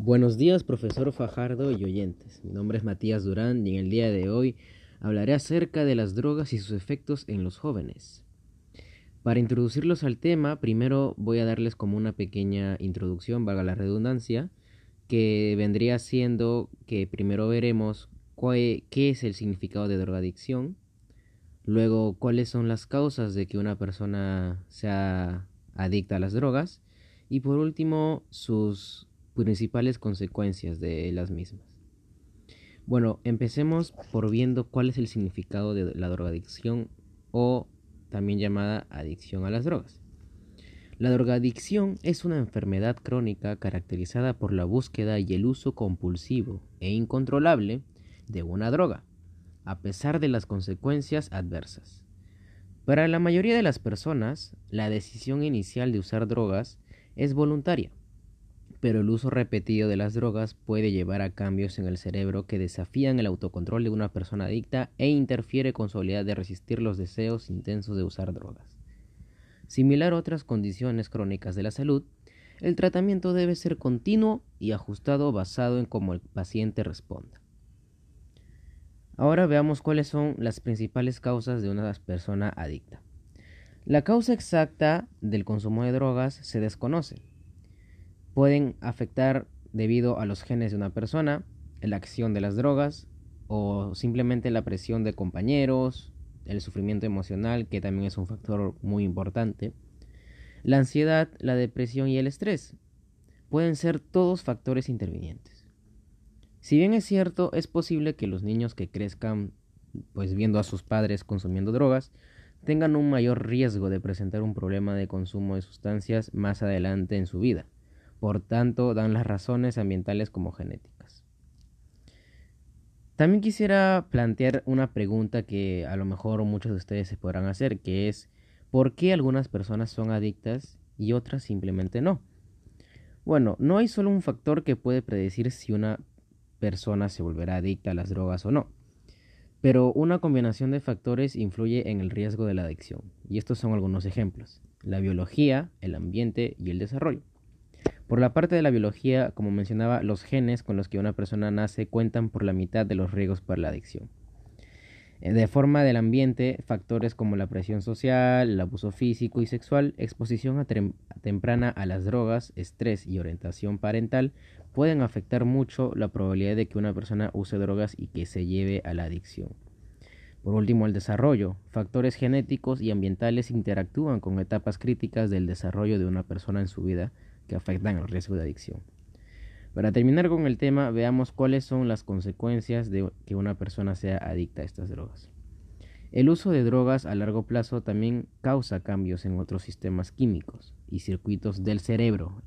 Buenos días, profesor Fajardo y oyentes. Mi nombre es Matías Durán y en el día de hoy hablaré acerca de las drogas y sus efectos en los jóvenes. Para introducirlos al tema, primero voy a darles como una pequeña introducción, valga la redundancia, que vendría siendo que primero veremos qué es el significado de drogadicción, luego cuáles son las causas de que una persona sea adicta a las drogas y por último sus principales consecuencias de las mismas. Bueno, empecemos por viendo cuál es el significado de la drogadicción o también llamada adicción a las drogas. La drogadicción es una enfermedad crónica caracterizada por la búsqueda y el uso compulsivo e incontrolable de una droga, a pesar de las consecuencias adversas. Para la mayoría de las personas, la decisión inicial de usar drogas es voluntaria, pero el uso repetido de las drogas puede llevar a cambios en el cerebro que desafían el autocontrol de una persona adicta e interfiere con su habilidad de resistir los deseos intensos de usar drogas. Similar a otras condiciones crónicas de la salud, el tratamiento debe ser continuo y ajustado basado en cómo el paciente responda. Ahora veamos cuáles son las principales causas de una persona adicta. La causa exacta del consumo de drogas se desconoce. Pueden afectar debido a los genes de una persona, la acción de las drogas o simplemente la presión de compañeros, el sufrimiento emocional, que también es un factor muy importante, la ansiedad, la depresión y el estrés. Pueden ser todos factores intervinientes. Si bien es cierto, es posible que los niños que crezcan pues viendo a sus padres consumiendo drogas tengan un mayor riesgo de presentar un problema de consumo de sustancias más adelante en su vida. Por tanto, dan las razones ambientales como genéticas. También quisiera plantear una pregunta que a lo mejor muchos de ustedes se podrán hacer, que es ¿por qué algunas personas son adictas y otras simplemente no? Bueno, no hay solo un factor que puede predecir si una persona se volverá adicta a las drogas o no. Pero una combinación de factores influye en el riesgo de la adicción, y estos son algunos ejemplos. La biología, el ambiente y el desarrollo. Por la parte de la biología, como mencionaba, los genes con los que una persona nace cuentan por la mitad de los riesgos para la adicción. Eh, de forma del ambiente, factores como la presión social, el abuso físico y sexual, exposición temprana a las drogas, estrés y orientación parental pueden afectar mucho la probabilidad de que una persona use drogas y que se lleve a la adicción. Por último, el desarrollo. Factores genéticos y ambientales interactúan con etapas críticas del desarrollo de una persona en su vida que afectan el riesgo de adicción. Para terminar con el tema, veamos cuáles son las consecuencias de que una persona sea adicta a estas drogas. El uso de drogas a largo plazo también causa cambios en otros sistemas químicos y circuitos del cerebro.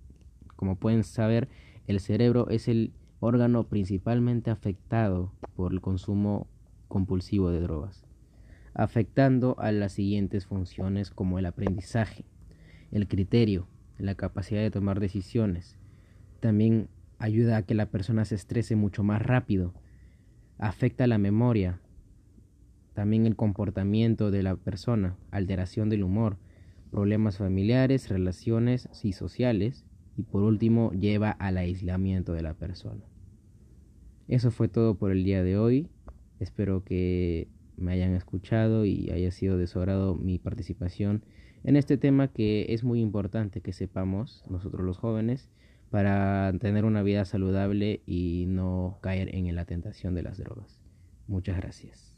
Como pueden saber, el cerebro es el órgano principalmente afectado por el consumo compulsivo de drogas, afectando a las siguientes funciones como el aprendizaje, el criterio, la capacidad de tomar decisiones, también ayuda a que la persona se estrese mucho más rápido, afecta la memoria, también el comportamiento de la persona, alteración del humor, problemas familiares, relaciones y sociales, y por último lleva al aislamiento de la persona. Eso fue todo por el día de hoy. Espero que escuchado y haya sido de mi participación en este tema que es muy importante que sepamos nosotros los jóvenes para tener una vida saludable y no caer en la tentación de las drogas. Muchas gracias.